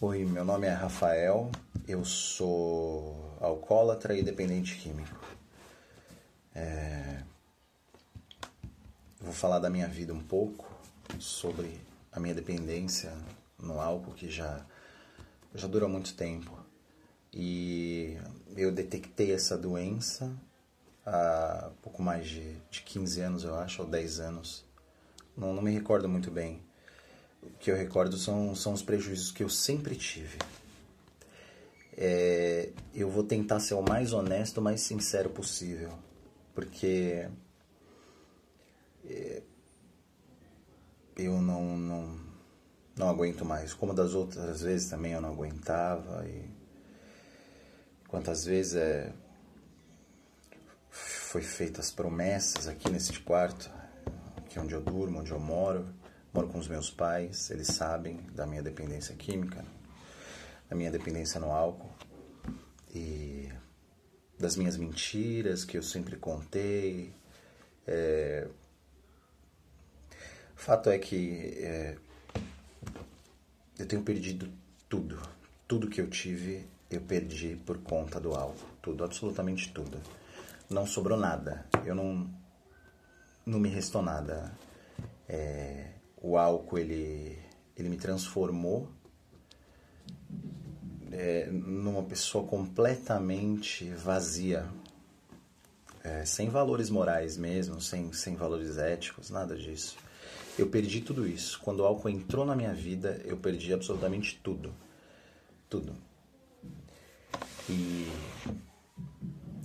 Oi, meu nome é Rafael, eu sou alcoólatra e dependente químico. É... Vou falar da minha vida um pouco, sobre a minha dependência no álcool, que já, já dura muito tempo. E eu detectei essa doença há pouco mais de, de 15 anos, eu acho, ou 10 anos. Não, não me recordo muito bem. Que eu recordo são, são os prejuízos que eu sempre tive. É, eu vou tentar ser o mais honesto, mais sincero possível. Porque é, eu não, não, não aguento mais. Como das outras vezes também eu não aguentava. E quantas vezes é, foi feitas promessas aqui nesse quarto, aqui onde eu durmo, onde eu moro. Moro com os meus pais, eles sabem da minha dependência química, da minha dependência no álcool e das minhas mentiras que eu sempre contei. É... Fato é que é... eu tenho perdido tudo. Tudo que eu tive, eu perdi por conta do álcool. Tudo, absolutamente tudo não sobrou nada. Eu não, não me restou nada. É, o álcool ele, ele me transformou é, numa pessoa completamente vazia, é, sem valores morais mesmo, sem, sem valores éticos, nada disso. Eu perdi tudo isso. Quando o álcool entrou na minha vida, eu perdi absolutamente tudo. Tudo. E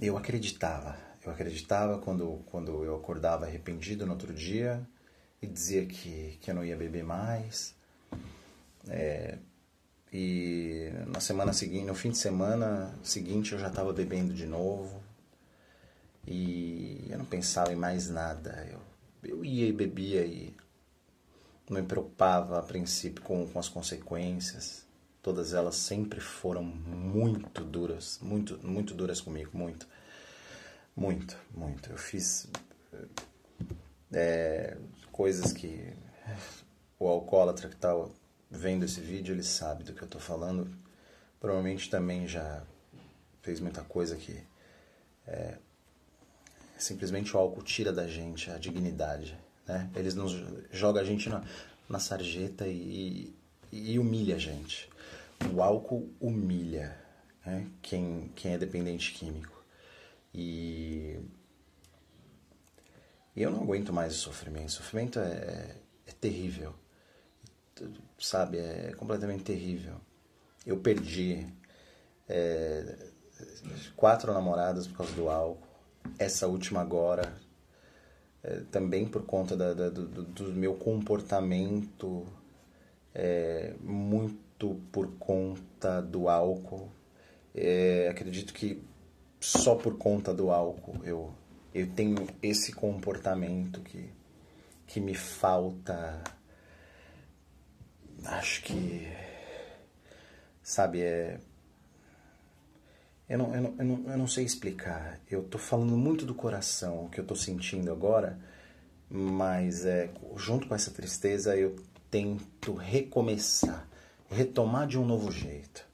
eu acreditava. Eu acreditava quando, quando eu acordava arrependido no outro dia e dizia que, que eu não ia beber mais. É, e na semana seguinte, no fim de semana seguinte, eu já estava bebendo de novo. E eu não pensava em mais nada. Eu, eu ia e bebia e não me preocupava a princípio com, com as consequências. Todas elas sempre foram muito duras, muito, muito duras comigo, muito. Muito, muito. Eu fiz é, coisas que o alcoólatra que está vendo esse vídeo, ele sabe do que eu estou falando. Provavelmente também já fez muita coisa que é, simplesmente o álcool tira da gente a dignidade. Né? Eles nos joga a gente na, na sarjeta e, e humilha a gente. O álcool humilha né? quem, quem é dependente químico. E eu não aguento mais o sofrimento. O sofrimento é, é, é terrível, sabe? É completamente terrível. Eu perdi é, quatro namoradas por causa do álcool. Essa última agora, é, também por conta da, da, do, do, meu comportamento, é, muito por conta do álcool. É, acredito que só por conta do álcool eu, eu tenho esse comportamento que, que me falta. Acho que. Sabe, é. Eu não, eu, não, eu, não, eu não sei explicar. Eu tô falando muito do coração, o que eu tô sentindo agora, mas é, junto com essa tristeza eu tento recomeçar, retomar de um novo jeito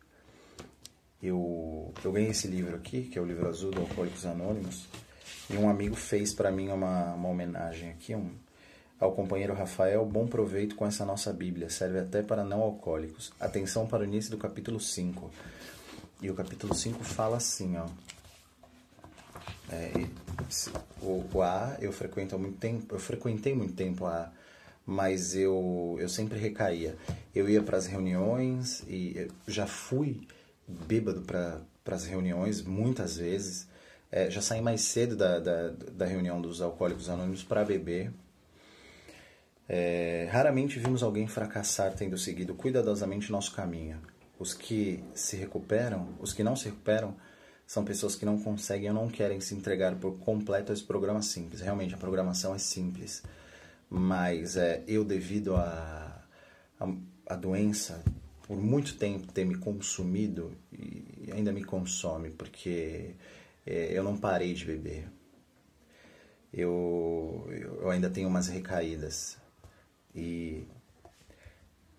eu, eu ganhei esse livro aqui, que é o livro azul do Alcoólicos Anônimos, e um amigo fez para mim uma, uma homenagem aqui um, ao companheiro Rafael. Bom proveito com essa nossa Bíblia, serve até para não alcoólicos. Atenção para o início do capítulo 5. E o capítulo 5 fala assim, ó. É, o, o A eu frequento há muito tempo, eu frequentei muito tempo a mas eu, eu sempre recaía. Eu ia para as reuniões e já fui bêbado para as reuniões, muitas vezes. É, já saí mais cedo da, da, da reunião dos Alcoólicos Anônimos para beber. É, raramente vimos alguém fracassar tendo seguido cuidadosamente nosso caminho. Os que se recuperam, os que não se recuperam, são pessoas que não conseguem ou não querem se entregar por completo a esse programa simples. Realmente, a programação é simples. Mas é, eu, devido à a, a, a, doença por muito tempo ter me consumido e ainda me consome, porque eu não parei de beber. Eu, eu ainda tenho umas recaídas. E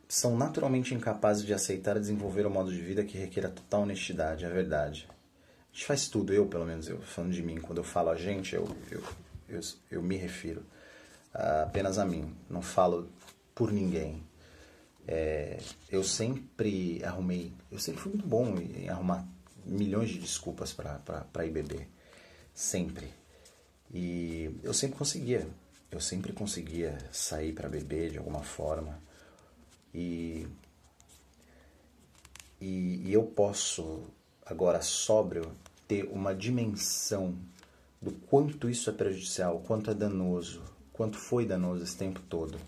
são naturalmente incapazes de aceitar e desenvolver um modo de vida que requer a total honestidade, é verdade. A gente faz tudo, eu pelo menos, eu falando de mim, quando eu falo a gente, eu, eu, eu, eu me refiro apenas a mim, não falo por ninguém. É, eu sempre arrumei, eu sempre fui muito bom em arrumar milhões de desculpas para ir beber, sempre. E eu sempre conseguia, eu sempre conseguia sair para beber de alguma forma. E, e, e eu posso, agora sóbrio, ter uma dimensão do quanto isso é prejudicial, quanto é danoso, quanto foi danoso esse tempo todo.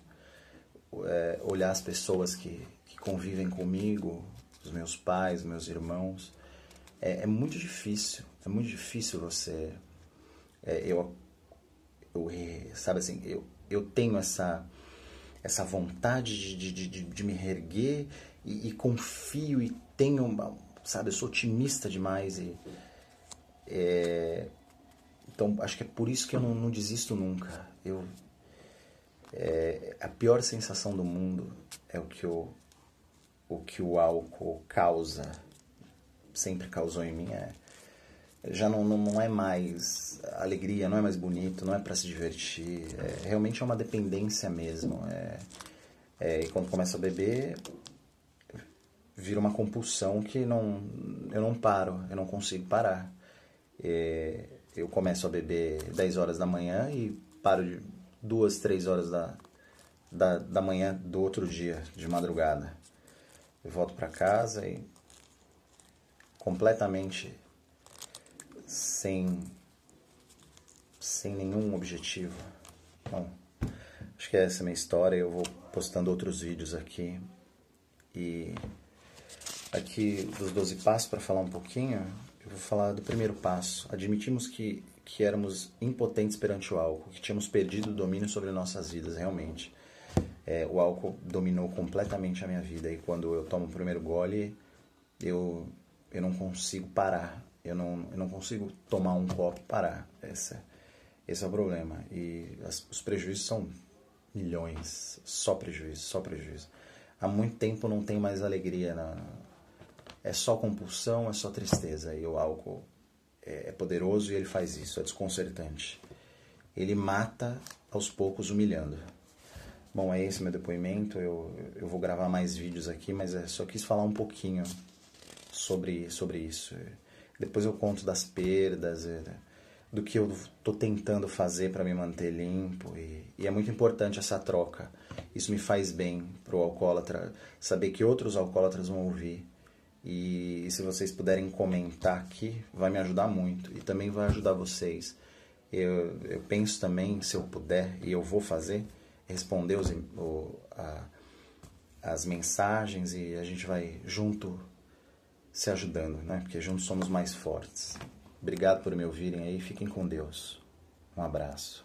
É, olhar as pessoas que, que convivem comigo, os meus pais, meus irmãos, é, é muito difícil. É muito difícil você. É, eu, eu, sabe assim, eu, eu tenho essa essa vontade de, de, de, de me reerguer e, e, confio e tenho, sabe, eu sou otimista demais e é, então acho que é por isso que eu não, não desisto nunca. Eu é, a pior sensação do mundo é o que o, o que o álcool causa, sempre causou em mim é já não, não, é mais alegria, não é mais bonito, não é para se divertir. É, realmente é uma dependência mesmo. É, é, e quando começa a beber, vira uma compulsão que não, eu não paro, eu não consigo parar. É, eu começo a beber 10 horas da manhã e paro de 2, 3 horas da, da, da manhã do outro dia, de madrugada. Eu volto para casa e completamente sem, sem nenhum objetivo. Bom, acho que essa é a minha história. Eu vou postando outros vídeos aqui. E aqui dos 12 passos, para falar um pouquinho, eu vou falar do primeiro passo. Admitimos que, que éramos impotentes perante o álcool, que tínhamos perdido o domínio sobre nossas vidas, realmente. É, o álcool dominou completamente a minha vida e quando eu tomo o primeiro gole, eu, eu não consigo parar. Eu não, eu não consigo tomar um copo e parar. Esse, esse é o problema. E as, os prejuízos são milhões. Só prejuízo, só prejuízo. Há muito tempo não tem mais alegria. Na, é só compulsão, é só tristeza. E o álcool é, é poderoso e ele faz isso. É desconcertante. Ele mata aos poucos, humilhando. Bom, é esse meu depoimento. Eu, eu vou gravar mais vídeos aqui, mas eu só quis falar um pouquinho sobre, sobre isso. Depois eu conto das perdas, é, do que eu estou tentando fazer para me manter limpo. E, e, é muito importante essa troca. Isso me faz bem para o alcoólatra, saber que outros alcoólatras vão ouvir. E, e, se vocês puderem comentar aqui, vai me ajudar muito. E também vai ajudar vocês. Eu, eu penso também, se eu puder, e eu vou fazer, responder os, o, a, as mensagens e a gente vai junto se ajudando, né? Porque juntos somos mais fortes. Obrigado por me ouvirem aí. Fiquem com Deus. Um abraço.